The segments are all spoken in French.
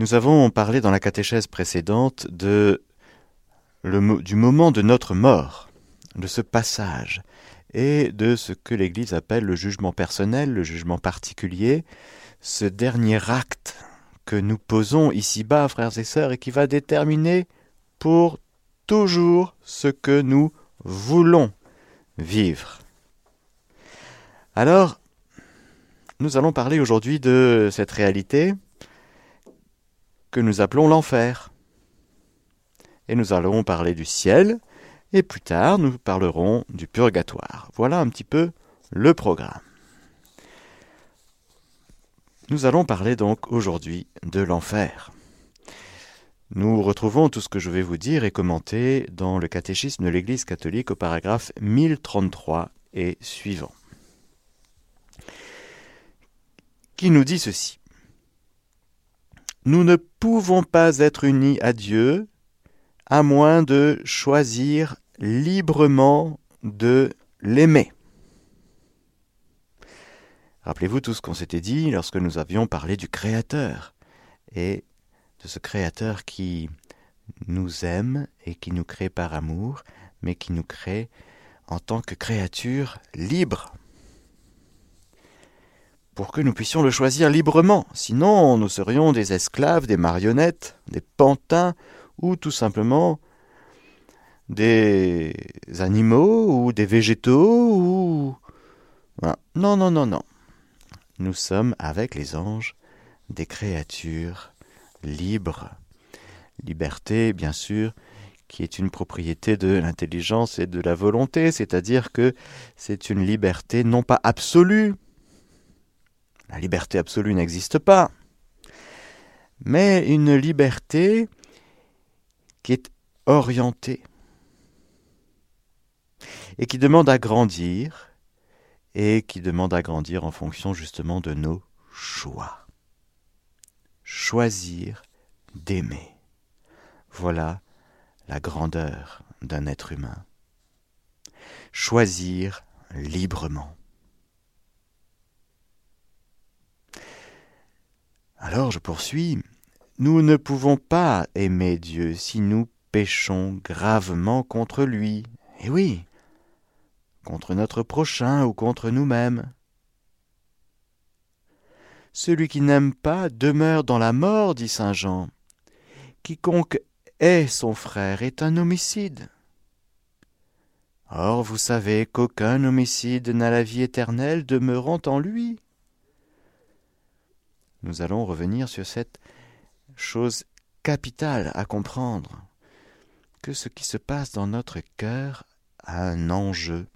Nous avons parlé dans la catéchèse précédente du moment de notre mort, de ce passage, et de ce que l'Église appelle le jugement personnel, le jugement particulier, ce dernier acte que nous posons ici-bas, frères et sœurs, et qui va déterminer pour toujours ce que nous voulons vivre. Alors, nous allons parler aujourd'hui de cette réalité que nous appelons l'enfer. Et nous allons parler du ciel, et plus tard nous parlerons du purgatoire. Voilà un petit peu le programme. Nous allons parler donc aujourd'hui de l'enfer. Nous retrouvons tout ce que je vais vous dire et commenter dans le catéchisme de l'Église catholique au paragraphe 1033 et suivant, qui nous dit ceci? Nous ne pouvons pas être unis à Dieu à moins de choisir librement de l'aimer. Rappelez-vous tout ce qu'on s'était dit lorsque nous avions parlé du Créateur et de ce Créateur qui nous aime et qui nous crée par amour, mais qui nous crée en tant que créature libre, pour que nous puissions le choisir librement, sinon nous serions des esclaves, des marionnettes, des pantins, ou tout simplement des animaux, ou des végétaux, ou... Non, non, non, non. Nous sommes avec les anges des créatures libre. Liberté, bien sûr, qui est une propriété de l'intelligence et de la volonté, c'est-à-dire que c'est une liberté non pas absolue. La liberté absolue n'existe pas, mais une liberté qui est orientée et qui demande à grandir et qui demande à grandir en fonction justement de nos choix choisir d'aimer. Voilà la grandeur d'un être humain. Choisir librement. Alors je poursuis, nous ne pouvons pas aimer Dieu si nous péchons gravement contre lui. Eh oui, contre notre prochain ou contre nous-mêmes. Celui qui n'aime pas demeure dans la mort, dit saint Jean. Quiconque hait son frère est un homicide. Or vous savez qu'aucun homicide n'a la vie éternelle demeurant en lui. Nous allons revenir sur cette chose capitale à comprendre, que ce qui se passe dans notre cœur a un enjeu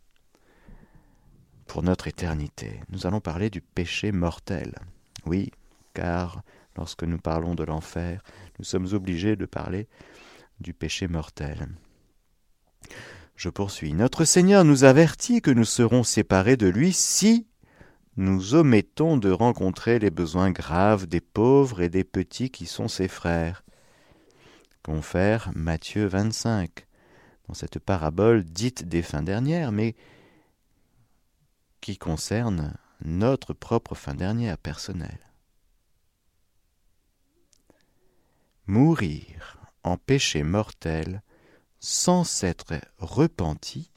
pour notre éternité. Nous allons parler du péché mortel. Oui, car lorsque nous parlons de l'enfer, nous sommes obligés de parler du péché mortel. Je poursuis. Notre Seigneur nous avertit que nous serons séparés de lui si nous omettons de rencontrer les besoins graves des pauvres et des petits qui sont ses frères. Confère Matthieu 25, dans cette parabole dite des fins dernières, mais qui concerne notre propre fin dernière personnelle. Mourir en péché mortel sans s'être repenti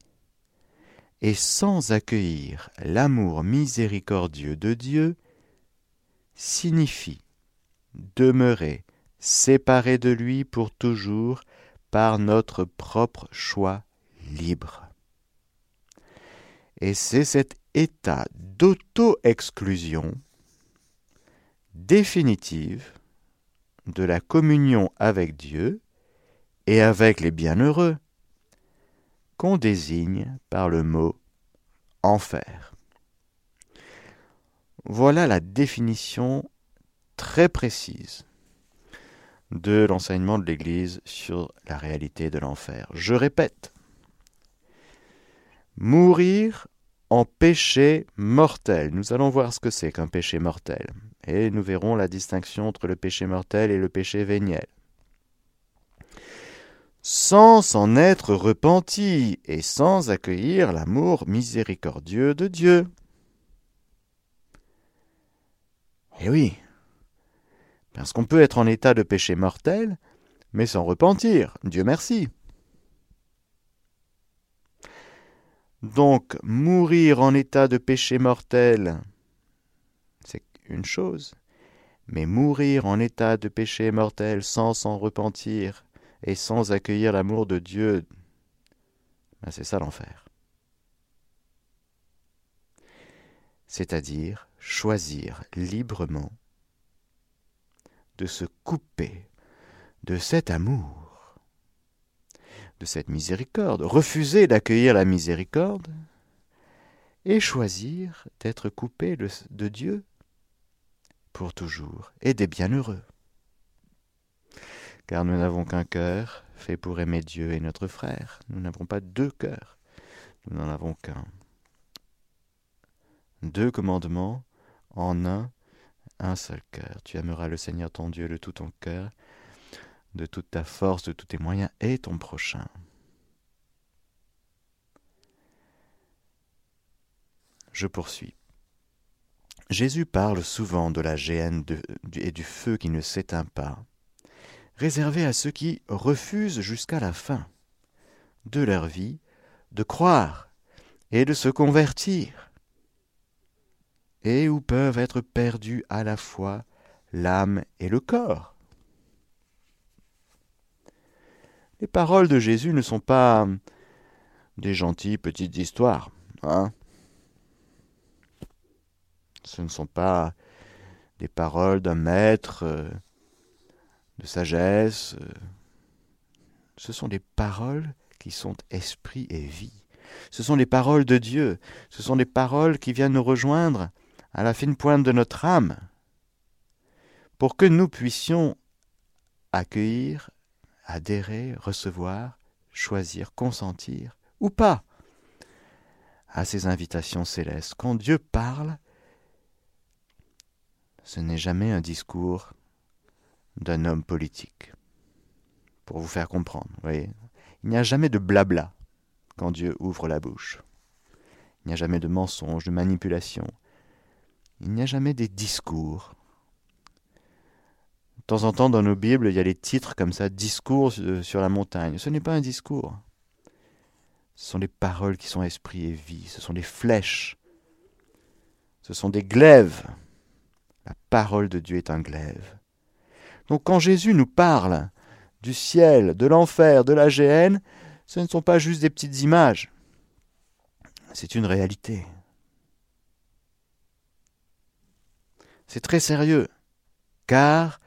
et sans accueillir l'amour miséricordieux de Dieu signifie demeurer séparé de lui pour toujours par notre propre choix libre. Et c'est cet état d'auto-exclusion définitive de la communion avec Dieu et avec les bienheureux qu'on désigne par le mot enfer. Voilà la définition très précise de l'enseignement de l'Église sur la réalité de l'enfer. Je répète, mourir en péché mortel. Nous allons voir ce que c'est qu'un péché mortel. Et nous verrons la distinction entre le péché mortel et le péché véniel. Sans s'en être repenti et sans accueillir l'amour miséricordieux de Dieu. Eh oui, Parce qu'on peut être en état de péché mortel, mais sans repentir. Dieu merci. Donc, mourir en état de péché mortel, c'est une chose, mais mourir en état de péché mortel sans s'en repentir et sans accueillir l'amour de Dieu, ben c'est ça l'enfer. C'est-à-dire choisir librement de se couper de cet amour, de cette miséricorde, refuser d'accueillir la miséricorde et choisir d'être coupé de, de Dieu pour toujours et des bienheureux. Car nous n'avons qu'un cœur fait pour aimer Dieu et notre frère. Nous n'avons pas deux cœurs, nous n'en avons qu'un. Deux commandements en un, un seul cœur. Tu aimeras le Seigneur ton Dieu de tout ton cœur, de toute ta force, de tous tes moyens et ton prochain. Je poursuis. Jésus parle souvent de la géhenne et du feu qui ne s'éteint pas, réservé à ceux qui refusent jusqu'à la fin de leur vie de croire et de se convertir, et où peuvent être perdus à la fois l'âme et le corps. Les paroles de Jésus ne sont pas des gentilles petites histoires, hein ce ne sont pas des paroles d'un maître euh, de sagesse. Euh. Ce sont des paroles qui sont esprit et vie. Ce sont des paroles de Dieu. Ce sont des paroles qui viennent nous rejoindre à la fine pointe de notre âme pour que nous puissions accueillir, adhérer, recevoir, choisir, consentir ou pas à ces invitations célestes. Quand Dieu parle, ce n'est jamais un discours d'un homme politique. Pour vous faire comprendre, voyez. Il n'y a jamais de blabla quand Dieu ouvre la bouche. Il n'y a jamais de mensonge, de manipulation. Il n'y a jamais des discours. De temps en temps, dans nos Bibles, il y a des titres comme ça, Discours sur la montagne. Ce n'est pas un discours. Ce sont des paroles qui sont esprit et vie. Ce sont des flèches. Ce sont des glaives la parole de Dieu est un glaive. Donc quand Jésus nous parle du ciel, de l'enfer, de la géhenne, ce ne sont pas juste des petites images. C'est une réalité. C'est très sérieux, car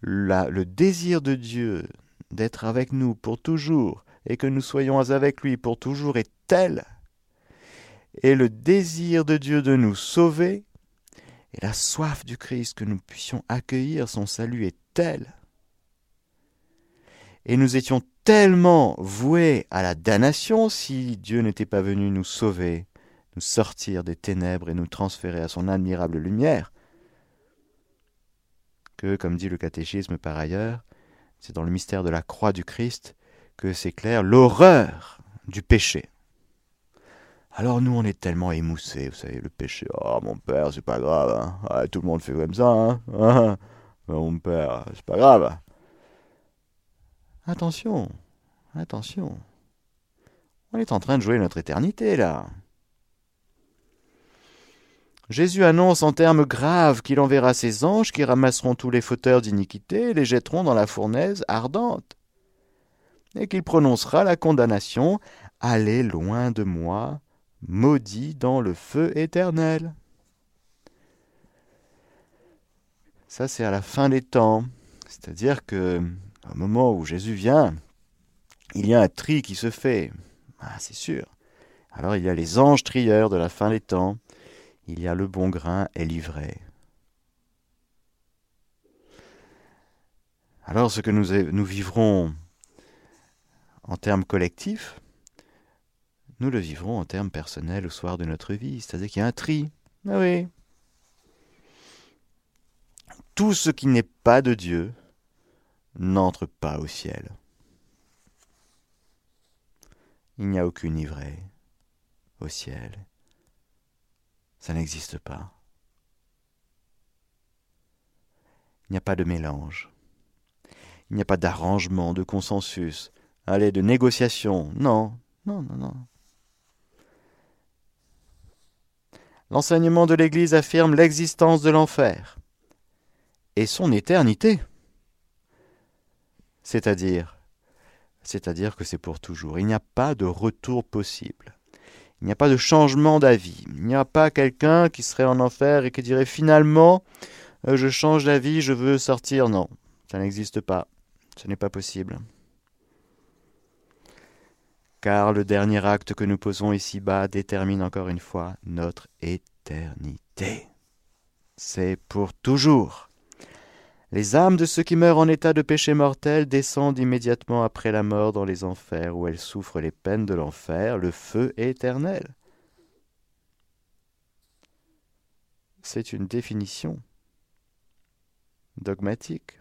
le désir de Dieu d'être avec nous pour toujours et que nous soyons avec lui pour toujours est tel, et le désir de Dieu de nous sauver et la soif du Christ que nous puissions accueillir son salut est Et nous étions tellement voués à la damnation si Dieu n'était pas venu nous sauver, nous sortir des ténèbres et nous transférer à son admirable lumière, que, comme dit le catéchisme par ailleurs, c'est dans le mystère de la croix du Christ que s'éclaire l'horreur du péché. Alors nous, on est tellement émoussés, vous savez, le péché. Oh, mon père, c'est pas grave. Hein. tout le monde fait comme ça. Hein. Ah, mon père, c'est pas grave. Attention, attention. On est en train de jouer notre éternité, là. Jésus annonce en termes graves qu'il enverra ses anges qui ramasseront tous les fauteurs d'iniquité et les jetteront dans la fournaise ardente, et qu'il prononcera la condamnation Allez loin de moi, maudit dans le feu éternel. Ça, c'est à la fin des temps. C'est-à-dire que, au moment où Jésus vient, il y a un tri qui se fait. Ah, c'est sûr. Alors, il y a les anges trieurs de la fin des temps. Il y a le bon grain et l'ivraie. Alors, ce que nous, nous vivrons en termes collectifs, nous le vivrons en termes personnels au soir de notre vie, c'est-à-dire qu'il y a un tri. Ah oui. Tout ce qui n'est pas de Dieu n'entre pas au ciel. Il n'y a aucune ivraie au ciel. Ça n'existe pas. Il n'y a pas de mélange. Il n'y a pas d'arrangement, de consensus, allez, de négociation. Non, non, non, non. L'enseignement de l'Église affirme l'existence de l'enfer et son éternité. C'est-à-dire, que c'est pour toujours. Il n'y a pas de retour possible. Il n'y a pas de changement d'avis. Il n'y a pas quelqu'un qui serait en enfer et qui dirait finalement euh, je change d'avis, je veux sortir. Non, ça n'existe pas. Ce n'est pas possible. Car le dernier acte que nous posons ici-bas détermine encore une fois notre éternité. C'est pour toujours. Les âmes de ceux qui meurent en état de péché mortel descendent immédiatement après la mort dans les enfers, où elles souffrent les peines de l'enfer, le feu éternel. C'est une définition dogmatique.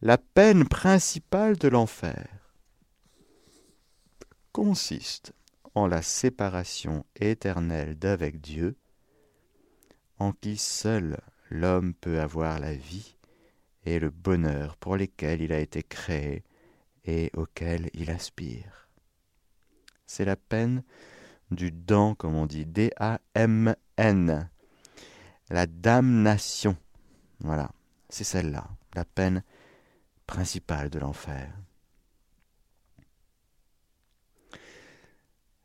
La peine principale de l'enfer consiste en la séparation éternelle d'avec Dieu, en qui seul l'homme peut avoir la vie et le bonheur pour lesquels il a été créé et auxquels il aspire. C'est la peine du dent, comme on dit, D-A-M-N, la damnation. Voilà, c'est celle-là, la peine principale de l'enfer.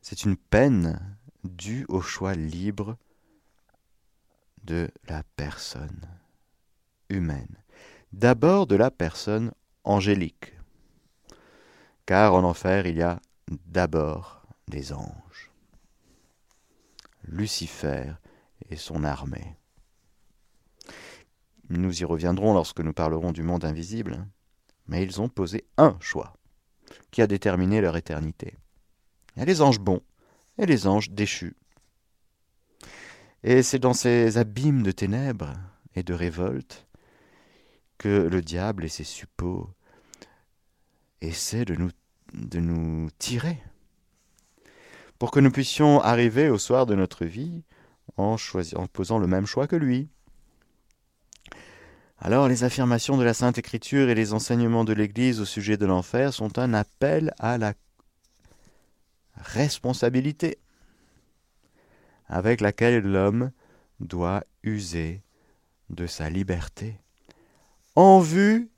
C'est une peine due au choix libre de la personne humaine d'abord de la personne angélique. Car en enfer, il y a d'abord des anges. Lucifer et son armée. Nous y reviendrons lorsque nous parlerons du monde invisible, mais ils ont posé un choix qui a déterminé leur éternité. Il y a les anges bons et les anges déchus. Et c'est dans ces abîmes de ténèbres et de révolte que le diable et ses suppôts essaient de nous, tirer pour que nous puissions arriver au soir de notre vie en posant le même choix que lui. Alors les affirmations de la Sainte Écriture et les enseignements de l'Église au sujet de l'enfer sont un appel à la responsabilité avec laquelle l'homme doit user de sa liberté en vue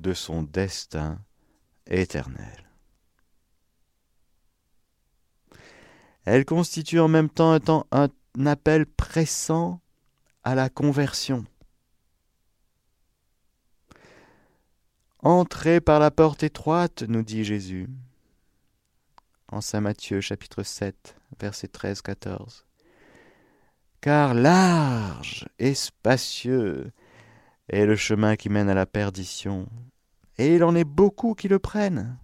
de son destin éternel. Elle constitue en même temps un, appel pressant à la conversion. Entrez par la porte étroite, nous dit Jésus, en Saint Matthieu chapitre 7, verset 13-14. Car large et spacieux est le chemin qui mène à la perdition, et il en est beaucoup qui le prennent.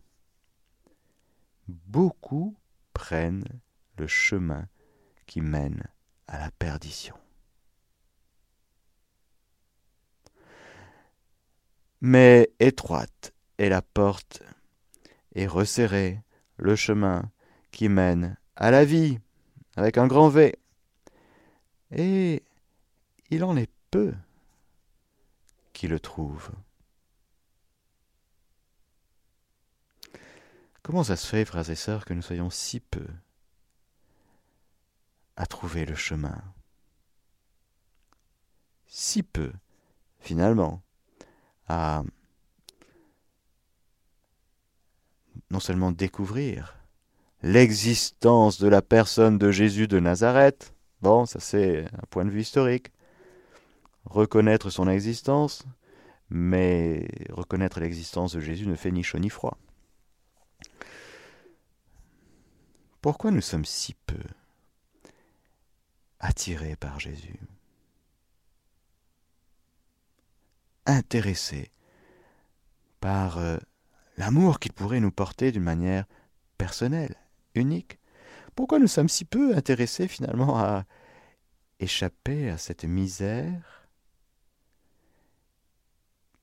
Beaucoup prennent le chemin qui mène à la perdition. Mais étroite est la porte, et resserré le chemin qui mène à la vie, avec un grand V. Et il en est peu qui le trouve. Comment ça se fait, frères et sœurs, que nous soyons si peu à trouver le chemin? Si peu, finalement, à non seulement découvrir l'existence de la personne de Jésus de Nazareth, bon, ça c'est un point de vue historique, reconnaître son existence, mais reconnaître l'existence de Jésus ne fait ni chaud ni froid. Pourquoi nous sommes si peu attirés par Jésus Intéressés par euh, l'amour qu'il pourrait nous porter d'une manière personnelle, unique? Pourquoi nous sommes si peu intéressés finalement à échapper à cette misère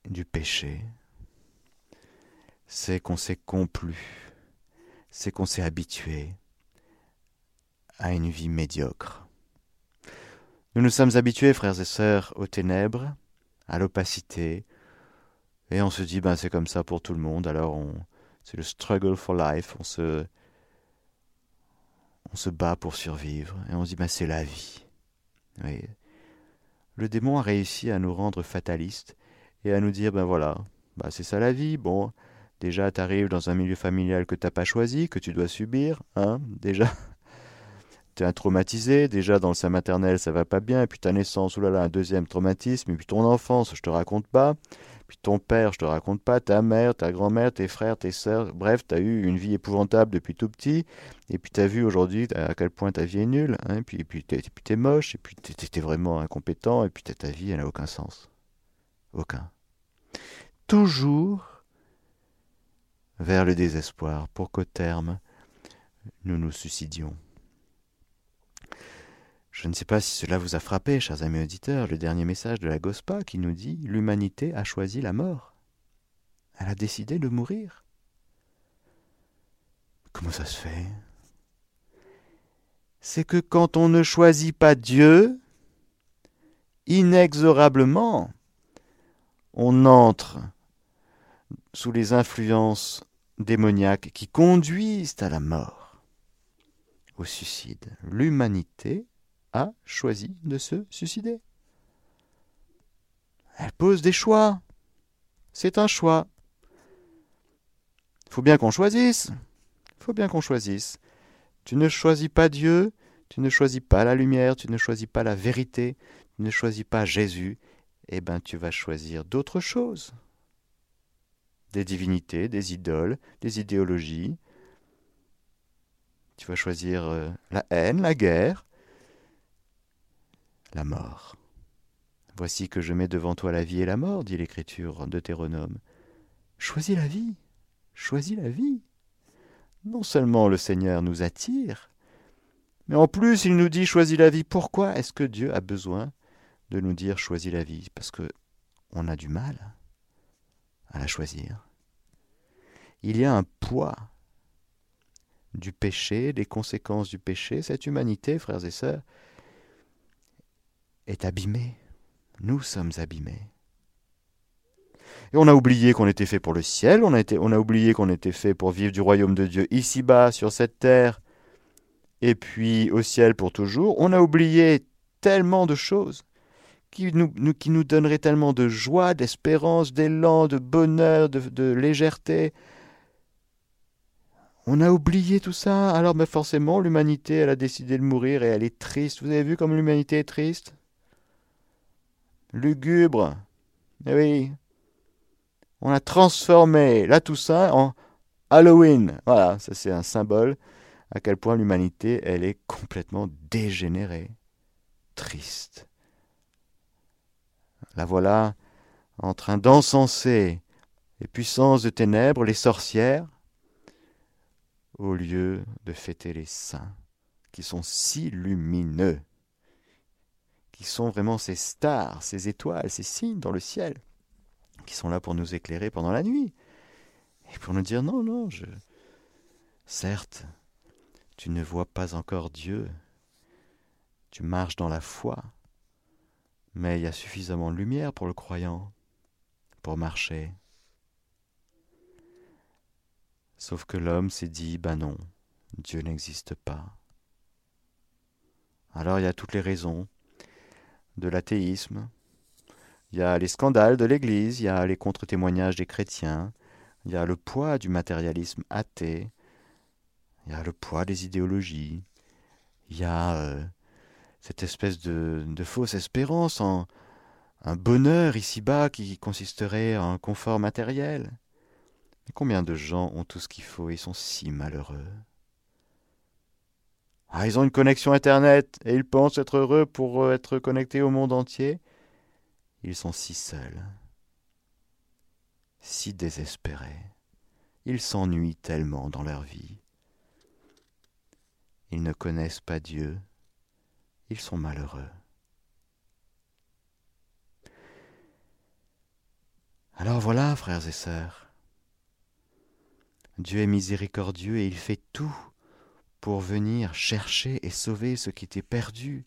du péché, c'est qu'on s'est complu, c'est qu'on s'est habitué à une vie médiocre. Nous nous sommes habitués, frères et sœurs, aux ténèbres, à l'opacité. Et on se dit, ben c'est comme ça pour tout le monde. Alors on, c'est le struggle for life. On se, on se bat pour survivre. Et on se dit, ben c'est la vie. Le démon a réussi à nous rendre fatalistes et à nous dire, ben voilà, ben c'est ça la vie. Bon, déjà t'arrives dans un milieu familial que t'as pas choisi, que tu dois subir, hein, déjà. T'es un traumatisé, déjà dans le sein maternel ça va pas bien, et puis ta naissance, oulala, un deuxième traumatisme, et puis ton enfance, je te raconte pas, puis ton père, je te raconte pas, ta mère, ta grand-mère, tes frères, tes sœurs, bref, tu as eu une vie épouvantable depuis tout petit, et puis tu as vu aujourd'hui à quel point ta vie est nulle, hein, et puis, et puis tu es, moche, et puis tu étais vraiment incompétent, et puis ta vie, elle n'a aucun sens. Aucun. Toujours vers le désespoir, pour qu'au terme, nous nous suicidions. Je ne sais pas si cela vous a frappé, chers amis auditeurs, le dernier message de la Gospa qui nous dit L'humanité a choisi la mort. Elle a décidé de mourir. Comment ça se fait? C'est que quand on ne choisit pas Dieu, inexorablement, on entre sous les influences démoniaques qui conduisent à la mort, au suicide. L'humanité a choisi de se suicider. Elle pose des choix. C'est un choix. Il faut bien qu'on choisisse. Il faut bien qu'on choisisse. Tu ne choisis pas Dieu, tu ne choisis pas la lumière, tu ne choisis pas la vérité, tu ne choisis pas Jésus, eh bien tu vas choisir d'autres choses. Des divinités, des idoles, des idéologies. Tu vas choisir euh, la haine, la guerre, la mort. Voici que je mets devant toi la vie et la mort, dit l'Écriture Deutéronome. Choisis la vie, choisis la vie. Non seulement le Seigneur nous attire, mais en plus il nous dit choisis la vie. Pourquoi est-ce que Dieu a besoin de nous dire choisis la vie Parce que on a du mal à la choisir. Il y a un poids du péché, des conséquences du péché. Cette humanité, frères et sœurs, est abîmé. Nous sommes abîmés. Et on a oublié qu'on était fait pour le ciel, on a oublié qu'on était fait pour vivre du royaume de Dieu ici-bas, sur cette terre, et puis au ciel pour toujours. On a oublié tellement de choses qui nous, donneraient tellement de joie, d'espérance, d'élan, de bonheur, de, légèreté. On a oublié tout ça, alors mais forcément l'humanité, elle a décidé de mourir et elle est triste. Vous avez vu comme l'humanité est triste? Lugubre. Eh oui. On a transformé la Toussaint en Halloween. Voilà, ça c'est un symbole à quel point l'humanité, elle est complètement dégénérée, triste. La voilà en train d'encenser les puissances de ténèbres, les sorcières, au lieu de fêter les saints, qui sont si lumineux qui sont vraiment ces stars, ces étoiles, ces signes dans le ciel, qui sont là pour nous éclairer pendant la nuit, et pour nous dire non, non. Certes, tu ne vois pas encore Dieu, tu marches dans la foi, mais il y a suffisamment de lumière pour le croyant, pour marcher. Sauf que l'homme s'est dit, ben non, Dieu n'existe pas. Alors il y a toutes les raisons de l'athéisme, il y a les scandales de l'Église, il y a les contre-témoignages des chrétiens, il y a le poids du matérialisme athée, il y a le poids des idéologies, il y a euh, cette espèce de, fausse espérance en un bonheur ici-bas qui consisterait en un confort matériel. Combien de gens ont tout ce qu'il faut et sont si malheureux? Ah, ils ont une connexion Internet et ils pensent être heureux pour euh, être connectés au monde entier. Ils sont si seuls, si désespérés. Ils s'ennuient tellement dans leur vie. Ils ne connaissent pas Dieu. Ils sont malheureux. Alors voilà, frères et sœurs, Dieu est miséricordieux et il fait tout pour venir chercher et sauver ce qui était perdu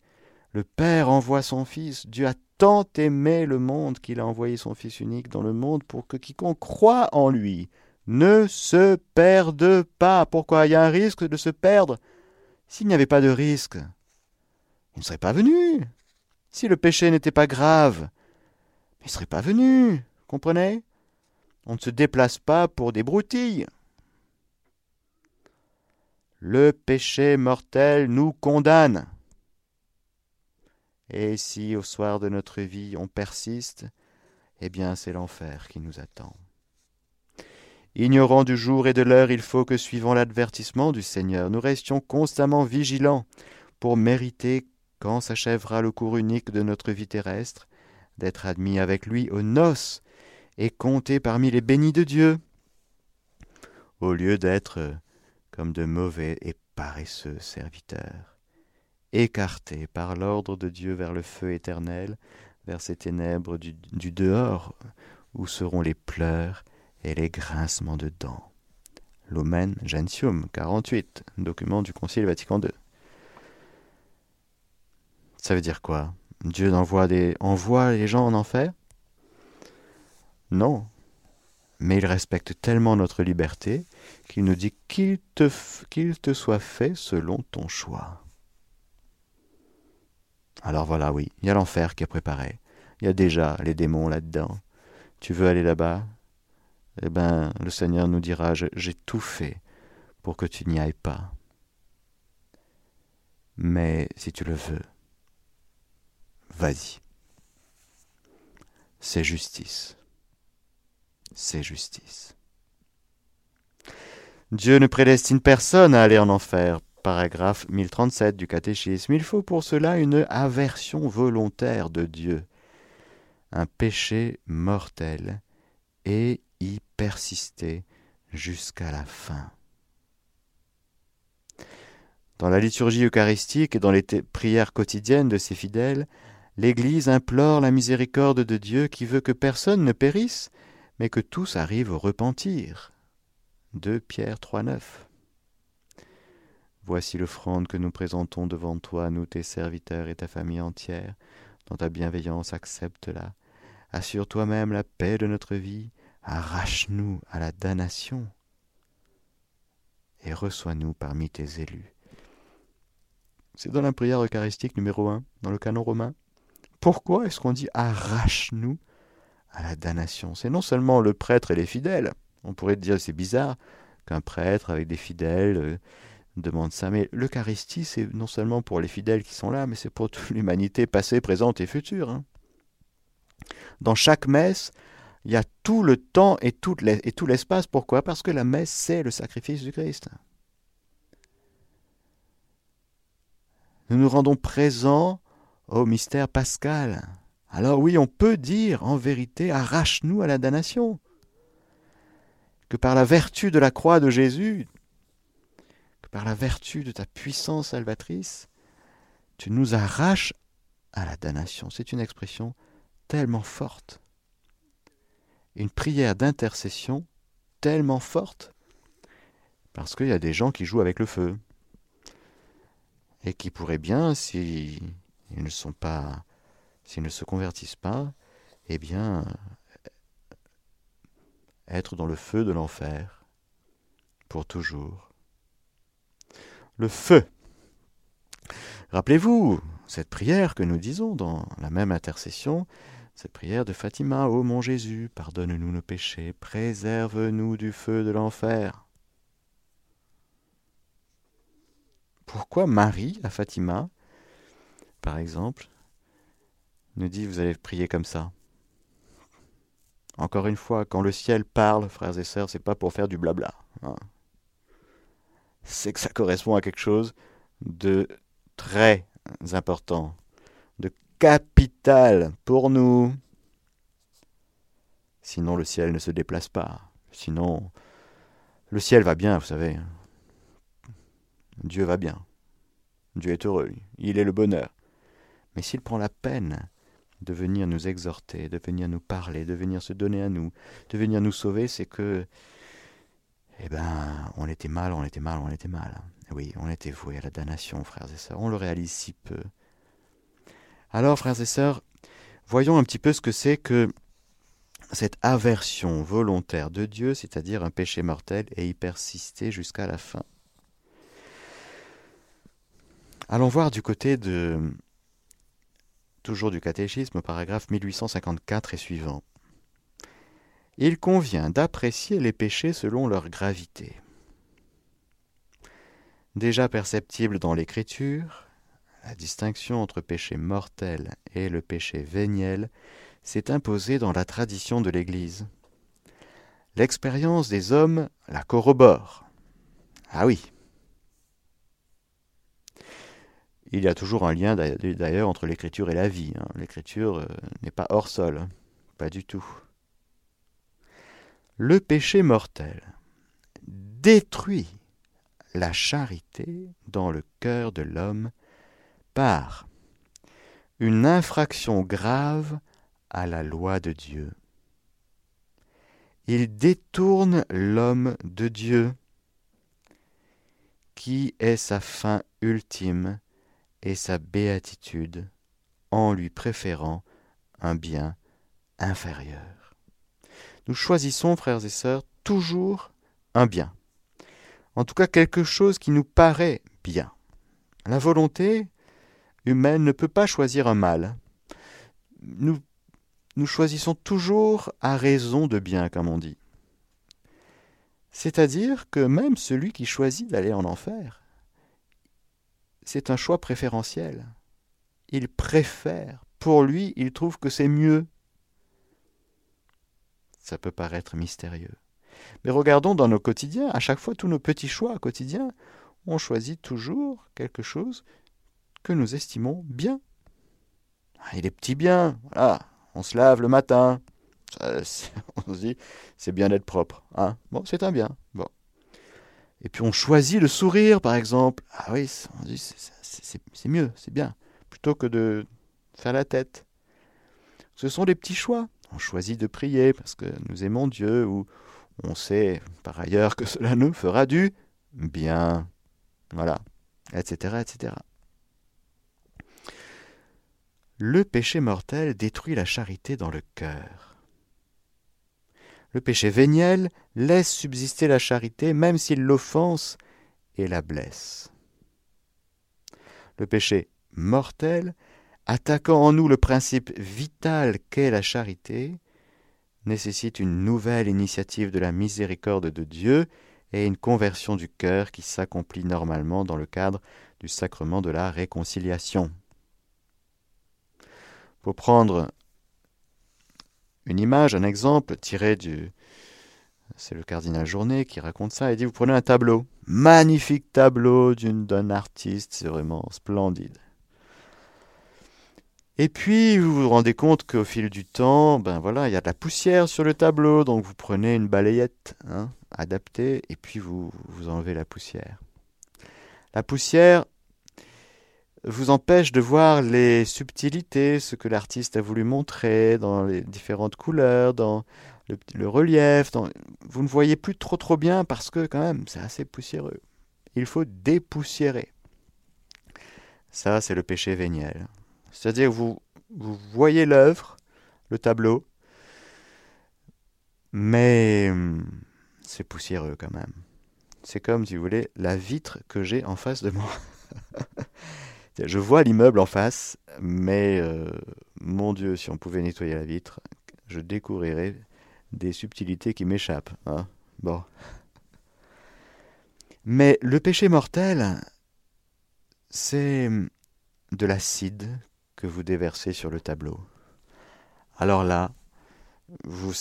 Le Père envoie son Fils. Dieu a tant aimé le monde qu'il a envoyé son Fils unique dans le monde pour que quiconque croit en lui ne se perde pas. Pourquoi? Il y a un risque de se perdre. S'il n'y avait pas de risque, il ne serait pas venu. Si le péché n'était pas grave, il ne serait pas venu. Comprenez? On ne se déplace pas pour des broutilles. Le péché mortel nous condamne. Et si au soir de notre vie on persiste, eh bien c'est l'enfer qui nous attend. Ignorant du jour et de l'heure, il faut que, suivant l'advertissement du Seigneur, nous restions constamment vigilants pour mériter, quand s'achèvera le cours unique de notre vie terrestre, d'être admis avec lui aux noces et comptés parmi les bénis de Dieu, au lieu d'être comme de mauvais et paresseux serviteurs écartés par l'ordre de Dieu vers le feu éternel, vers ces ténèbres du, dehors, où seront les pleurs et les grincements de dents. Lumen Gentium 48, document du Concile Vatican II. Ça veut dire quoi? Dieu envoie, des, envoie les gens en enfer? Non. Mais il respecte tellement notre liberté qu'il nous dit qu'il te, qu'il te soit fait selon ton choix. Alors voilà, oui, il y a l'enfer qui est préparé. Il y a déjà les démons là-dedans. Tu veux aller là-bas? Eh bien, le Seigneur nous dira, j'ai tout fait pour que tu n'y ailles pas. Mais si tu le veux, vas-y. C'est justice. C'est justice. Dieu ne prédestine personne à aller en enfer paragraphe 1037 du catéchisme. Il faut pour cela une aversion volontaire de Dieu, un péché mortel, et y persister jusqu'à la fin. Dans la liturgie eucharistique et dans les prières quotidiennes de ses fidèles, l'Église implore la miséricorde de Dieu qui veut que personne ne périsse, mais que tous arrivent au repentir. 2 Pierre 3.9 Voici l'offrande que nous présentons devant toi, nous tes serviteurs et ta famille entière. Dans ta bienveillance, accepte-la. Assure toi-même la paix de notre vie. Arrache-nous à la damnation. Et reçois-nous parmi tes élus. C'est dans la prière eucharistique numéro 1, dans le canon romain. Pourquoi est-ce qu'on dit arrache-nous à la damnation? C'est non seulement le prêtre et les fidèles. On pourrait dire c'est bizarre qu'un prêtre avec des fidèles euh, demande ça. Mais l'Eucharistie, c'est non seulement pour les fidèles qui sont là, mais c'est pour toute l'humanité passée, présente et future. Hein. Dans chaque messe, il y a tout le temps et tout l'espace. Pourquoi? Parce que la messe, c'est le sacrifice du Christ. Nous nous rendons présents au mystère pascal. Alors oui, on peut dire en vérité, arrache-nous à la damnation. Que par la vertu de la croix de Jésus, par la vertu de ta puissance salvatrice, tu nous arraches à la damnation. C'est une expression tellement forte. Une prière d'intercession tellement forte, parce qu'il y a des gens qui jouent avec le feu, et qui pourraient bien, s'ils ne sont pas, s'ils ne se convertissent pas, eh bien, être dans le feu de l'enfer pour toujours le feu. Rappelez-vous cette prière que nous disons dans la même intercession, cette prière de Fatima, ô mon Jésus, pardonne-nous nos péchés, préserve-nous du feu de l'enfer. Pourquoi Marie, à Fatima, par exemple, nous dit vous allez prier comme ça Encore une fois, quand le ciel parle, frères et sœurs, c'est pas pour faire du blabla. Hein c'est que ça correspond à quelque chose de très important, de capital pour nous. Sinon le ciel ne se déplace pas. Sinon, le ciel va bien, vous savez. Dieu va bien. Dieu est heureux. Il est le bonheur. Mais s'il prend la peine de venir nous exhorter, de venir nous parler, de venir se donner à nous, de venir nous sauver, c'est que eh ben, on était mal, on était mal, on était mal. Oui, on était voué à la damnation, frères et sœurs. On le réalise si peu. Alors, frères et sœurs, voyons un petit peu ce que c'est que cette aversion volontaire de Dieu, c'est-à-dire un péché mortel, et y persister jusqu'à la fin. Allons voir du côté de toujours du catéchisme, paragraphe 1854 et suivant. Il convient d'apprécier les péchés selon leur gravité. Déjà perceptible dans l'Écriture, la distinction entre péché mortel et le péché véniel s'est imposée dans la tradition de l'Église. L'expérience des hommes la corrobore. Ah oui. Il y a toujours un lien d'ailleurs entre l'écriture et la vie. Hein. L'écriture euh, n'est pas hors sol, hein. pas du tout. Le péché mortel détruit la charité dans le cœur de l'homme par une infraction grave à la loi de Dieu. Il détourne l'homme de Dieu, qui est sa fin ultime et sa béatitude, en lui préférant un bien inférieur. Nous choisissons, frères et sœurs, toujours un bien, en tout cas quelque chose qui nous paraît bien. La volonté humaine ne peut pas choisir un mal. Nous nous choisissons toujours à raison de bien, comme on dit. C'est-à-dire que même celui qui choisit d'aller en enfer, c'est un choix préférentiel. Il préfère. Pour lui, il trouve que c'est mieux. Ça peut paraître mystérieux. Mais regardons dans nos quotidiens, à chaque fois tous nos petits choix quotidiens, on choisit toujours quelque chose que nous estimons bien. Ah, il est petit bien, voilà, on se lave le matin. on se dit, c'est bien d'être propre. Hein bon, c'est un bien. Bon. Et puis on choisit le sourire, par exemple. Ah oui, c'est mieux, c'est bien. Plutôt que de faire la tête. Ce sont des petits choix. On choisit de prier parce que nous aimons Dieu ou on sait par ailleurs que cela nous fera du bien. Voilà, etc., etc. Le péché mortel détruit la charité dans le cœur. Le péché véniel laisse subsister la charité même s'il l'offense et la blesse. Le péché mortel, attaquant en nous le principe vital qu'est la charité, nécessite une nouvelle initiative de la miséricorde de Dieu et une conversion du cœur qui s'accomplit normalement dans le cadre du sacrement de la réconciliation. Pour prendre une image, un exemple tiré du... C'est le cardinal Journet qui raconte ça. Il dit, vous prenez un tableau, magnifique tableau d'un artiste, c'est vraiment splendide. Et puis, vous vous rendez compte qu'au fil du temps, ben voilà, il y a de la poussière sur le tableau, donc vous prenez une balayette hein, adaptée, et puis vous, vous enlevez la poussière. La poussière, vous empêche de voir les subtilités, ce que l'artiste a voulu montrer dans les différentes couleurs, dans le, relief. Vous ne voyez plus trop trop bien parce que quand même c'est assez poussiéreux. Il faut dépoussiérer. Ça, c'est le péché véniel. C'est-à-dire vous, vous voyez l'œuvre, le tableau, mais hum, c'est poussiéreux quand même. C'est comme, si vous voulez, la vitre que j'ai en face de moi. Je vois l'immeuble en face, mais euh, mon Dieu, si on pouvait nettoyer la vitre, je découvrirais des subtilités qui m'échappent. Hein. Mais le péché mortel, c'est de l'acide que vous déversez sur le tableau. Alors là, vous,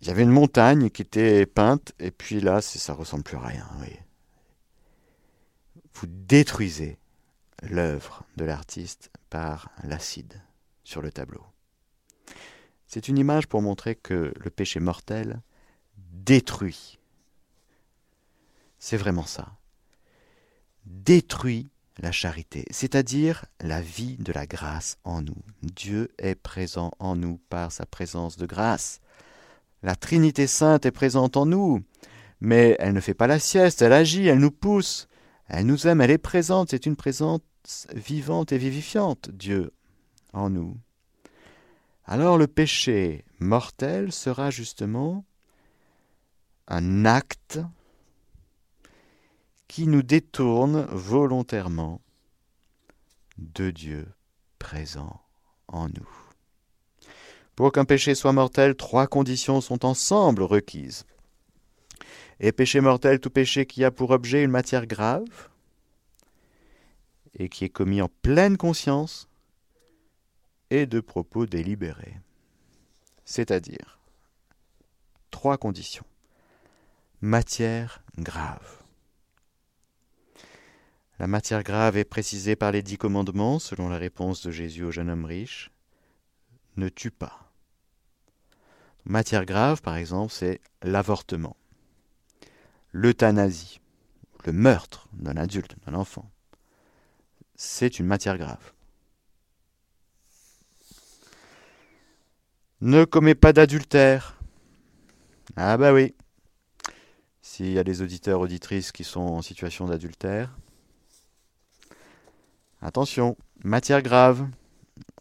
il y avait une montagne qui était peinte, et puis là, ça ressemble plus à rien. Vous détruisez l'œuvre de l'artiste par l'acide sur le tableau. C'est une image pour montrer que le péché mortel détruit. C'est vraiment ça. Détruit la charité, c'est-à-dire la vie de la grâce en nous. Dieu est présent en nous par sa présence de grâce. La Trinité sainte est présente en nous, mais elle ne fait pas la sieste, elle agit, elle nous pousse, elle nous aime, elle est présente, c'est une présence vivante et vivifiante, Dieu, en nous, alors le péché mortel sera justement un acte qui nous détourne volontairement de Dieu présent en nous. Pour qu'un péché soit mortel, trois conditions sont ensemble requises. Et péché mortel, tout péché qui a pour objet une matière grave et qui est commis en pleine conscience et de propos délibérés. C'est-à-dire trois conditions. Matière grave. La matière grave est précisée par les dix commandements, selon la réponse de Jésus au jeune homme riche. Ne tue pas. Matière grave, par exemple, c'est l'avortement, l'euthanasie, le meurtre d'un adulte, d'un enfant. C'est une matière grave. Ne commets pas d'adultère. Ah bah oui. S'il y a des auditeurs, auditrices qui sont en situation d'adultère, attention, matière grave.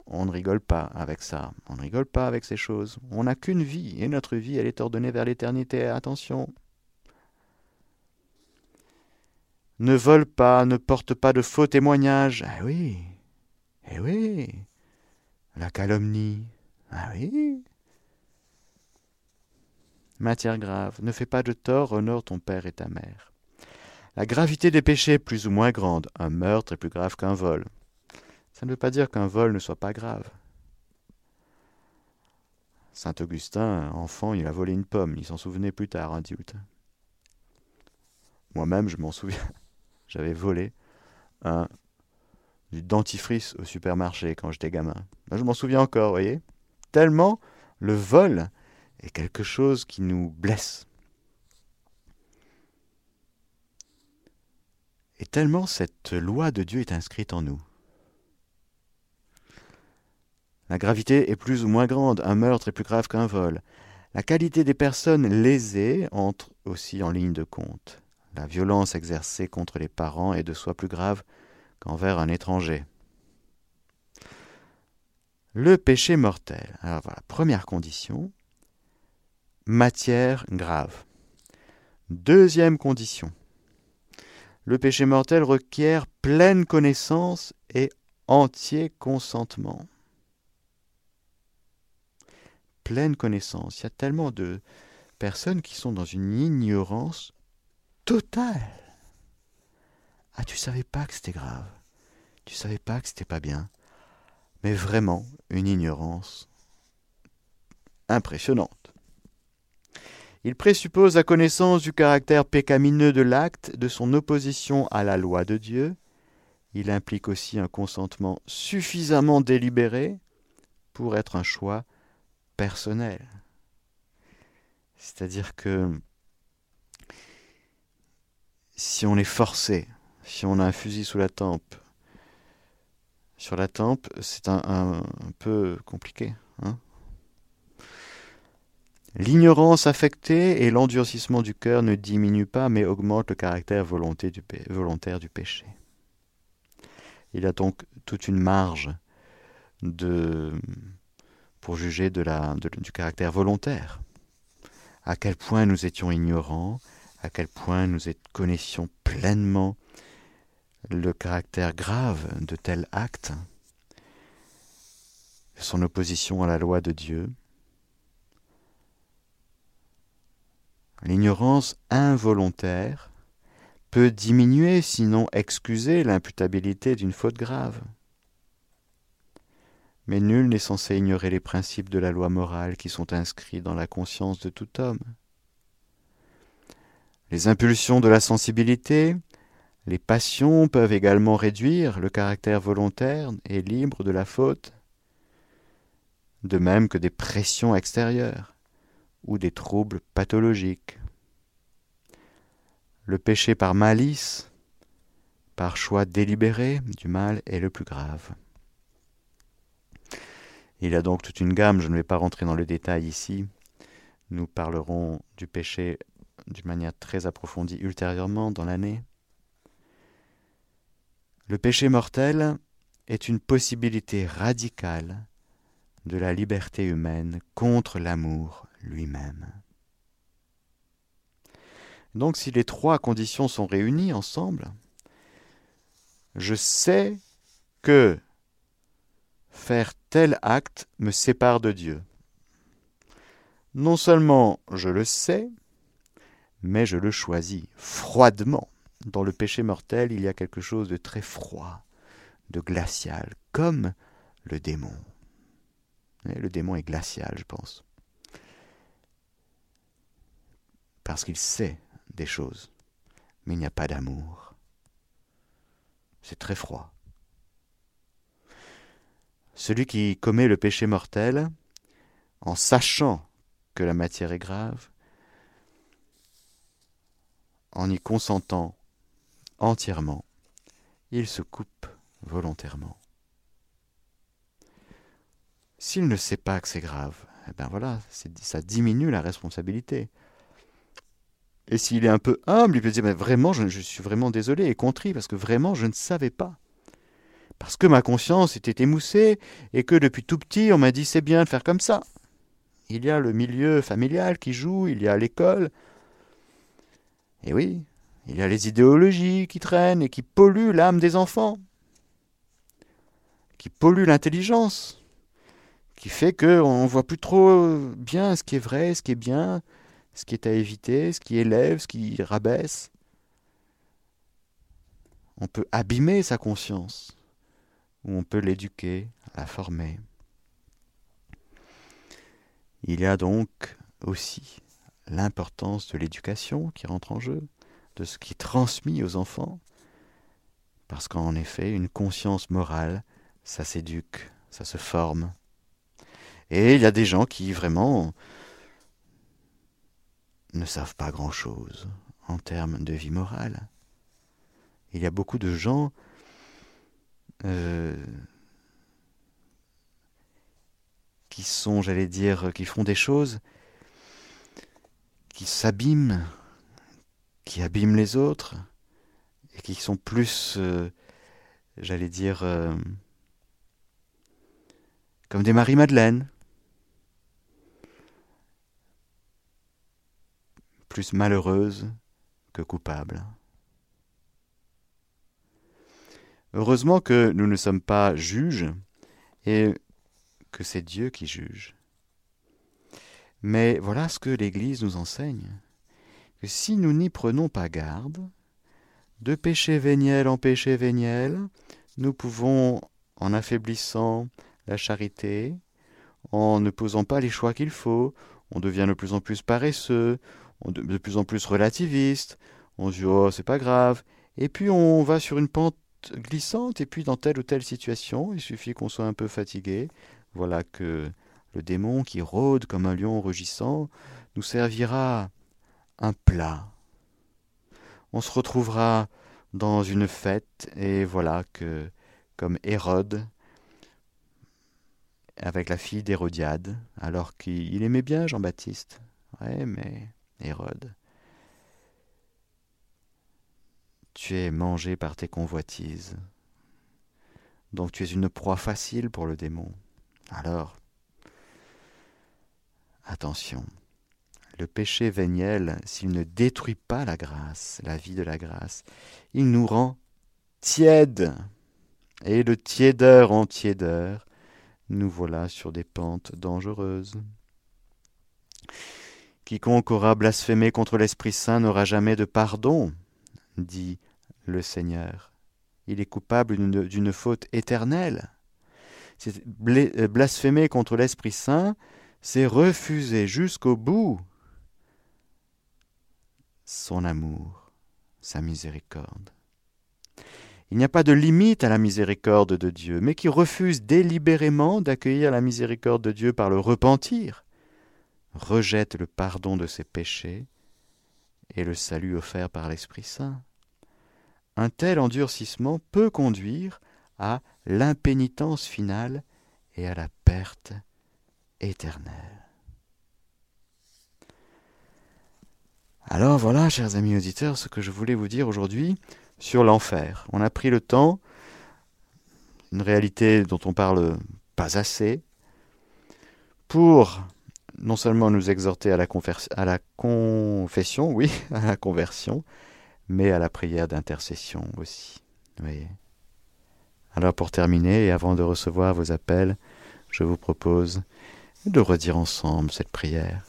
On ne rigole pas avec ça. On ne rigole pas avec ces choses. On n'a qu'une vie, et notre vie, elle est ordonnée vers l'éternité. Attention. Ne vole pas, ne porte pas de faux témoignages. Ah oui. Eh oui. La calomnie. Ah oui. Matière grave, ne fais pas de tort, honore ton père et ta mère. La gravité des péchés plus ou moins grande. Un meurtre est plus grave qu'un vol. Ça ne veut pas dire qu'un vol ne soit pas grave. Saint Augustin, enfant, il a volé une pomme. Il s'en souvenait plus tard, adulte. Moi-même, je m'en souviens. J'avais volé un du dentifrice au supermarché quand j'étais gamin. Je m'en souviens encore, vous voyez Tellement le vol est quelque chose qui nous blesse. Et tellement cette loi de Dieu est inscrite en nous. La gravité est plus ou moins grande, un meurtre est plus grave qu'un vol. La qualité des personnes lésées entre aussi en ligne de compte. La violence exercée contre les parents est de soi plus grave qu'envers un étranger. Le péché mortel. Alors voilà, première condition, matière grave. Deuxième condition, le péché mortel requiert pleine connaissance et entier consentement. Pleine connaissance. Il y a tellement de personnes qui sont dans une ignorance totale. Ah, tu savais pas que c'était grave. Tu savais pas que c'était pas bien mais vraiment une ignorance impressionnante. Il présuppose la connaissance du caractère pécamineux de l'acte, de son opposition à la loi de Dieu. Il implique aussi un consentement suffisamment délibéré pour être un choix personnel. C'est-à-dire que si on est forcé, si on a un fusil sous la tempe, sur la tempe, c'est un, peu compliqué. Hein. L'ignorance affectée et l'endurcissement du cœur ne diminuent pas, mais augmentent le caractère volontaire du péché. Il a donc toute une marge de, pour juger du caractère volontaire. À quel point nous étions ignorants, à quel point nous connaissions pleinement le caractère grave de tel acte, son opposition à la loi de Dieu, l'ignorance involontaire peut diminuer, sinon excuser l'imputabilité d'une faute grave. Mais nul n'est censé ignorer les principes de la loi morale qui sont inscrits dans la conscience de tout homme. Les impulsions de la sensibilité, les passions peuvent également réduire le caractère volontaire et libre de la faute, de même que des pressions extérieures ou des troubles pathologiques. Le péché par malice, par choix délibéré du mal est le plus grave. Il y a donc toute une gamme, je ne vais pas rentrer dans le détail ici. Nous parlerons du péché d'une manière très approfondie ultérieurement dans l'année. Le péché mortel est une possibilité radicale de la liberté humaine contre l'amour lui-même. Donc si les trois conditions sont réunies ensemble, je sais que faire tel acte me sépare de Dieu. Non seulement je le sais, mais je le choisis froidement. Dans le péché mortel, il y a quelque chose de très froid, de glacial, comme le démon. le démon est glacial, je pense. Parce qu'il sait des choses, mais il n'y a pas d'amour. C'est très froid. Celui qui commet le péché mortel, en sachant que la matière est grave, en y consentant entièrement, il se coupe volontairement. S'il ne sait pas que c'est grave, eh ben voilà, ça diminue la responsabilité. Et s'il est un peu humble, il peut dire vraiment, je, je, suis vraiment désolé et contrit parce que vraiment, je ne savais pas. Parce que ma conscience était émoussée et que depuis tout petit, on m'a dit c'est bien de faire comme ça. Il y a le milieu familial qui joue, il y a l'école. Et oui, il y a les idéologies qui traînent et qui polluent l'âme des enfants, qui polluent l'intelligence, qui fait qu'on ne voit plus trop bien ce qui est vrai, ce qui est bien, ce qui est à éviter, ce qui élève, ce qui rabaisse. On peut abîmer sa conscience, ou on peut l'éduquer, la former. Il y a donc aussi l'importance de l'éducation qui rentre en jeu de ce qui est transmis aux enfants, parce qu'en effet, une conscience morale, ça s'éduque, ça se forme. Et il y a des gens qui vraiment ne savent pas grand-chose en termes de vie morale. Il y a beaucoup de gens euh, qui sont, j'allais dire, qui font des choses qui s'abîment qui abîment les autres et qui sont plus, euh, j'allais dire, euh, comme des Marie-Madeleine. Plus malheureuses que coupables. Heureusement que nous ne sommes pas juges et que c'est Dieu qui juge. Mais voilà ce que l'Église nous enseigne que si nous n'y prenons pas garde, de péché véniel en péché véniel, nous pouvons, en affaiblissant la charité, en ne posant pas les choix qu'il faut, on devient de plus en plus paresseux, de plus en plus relativiste, on se dit oh c'est pas grave, et puis on va sur une pente glissante, et puis dans telle ou telle situation, il suffit qu'on soit un peu fatigué, voilà que le démon qui rôde comme un lion rugissant nous servira un plat. On se retrouvera dans une fête et voilà que, comme Hérode, avec la fille d'Hérodiade, alors qu'il aimait bien Jean-Baptiste. Ouais, mais Hérode, tu es mangé par tes convoitises. Donc tu es une proie facile pour le démon. Alors, attention le péché véniel, s'il ne détruit pas la grâce, la vie de la grâce, il nous rend tièdes. Et de tiédeur en tiédeur, nous voilà sur des pentes dangereuses. Quiconque aura blasphémé contre l'Esprit Saint n'aura jamais de pardon, dit le Seigneur. Il est coupable d'une faute éternelle. Blasphémer contre l'Esprit Saint, c'est refuser jusqu'au bout son amour, sa miséricorde. Il n'y a pas de limite à la miséricorde de Dieu, mais qui refuse délibérément d'accueillir la miséricorde de Dieu par le repentir, rejette le pardon de ses péchés et le salut offert par l'Esprit Saint. Un tel endurcissement peut conduire à l'impénitence finale et à la perte Alors voilà, chers amis auditeurs, ce que je voulais vous dire aujourd'hui sur l'enfer. On a pris le temps, une réalité dont on parle pas assez, pour non seulement nous exhorter à la, confession, oui, à la conversion, mais à la prière d'intercession aussi. Alors pour terminer, et avant de recevoir vos appels, je vous propose de redire ensemble cette prière.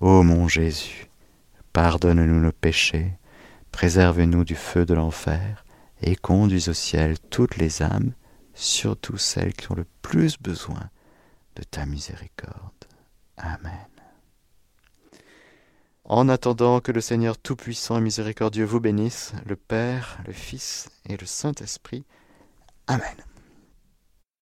Ô mon Jésus, pardonne-nous nos péchés, préserve-nous du feu de l'enfer, et conduis au ciel toutes les âmes, surtout celles qui ont le plus besoin de ta miséricorde. Amen. En attendant que le Seigneur Tout-Puissant et Miséricordieux vous bénisse, le Père, le Fils et le Saint-Esprit. Amen.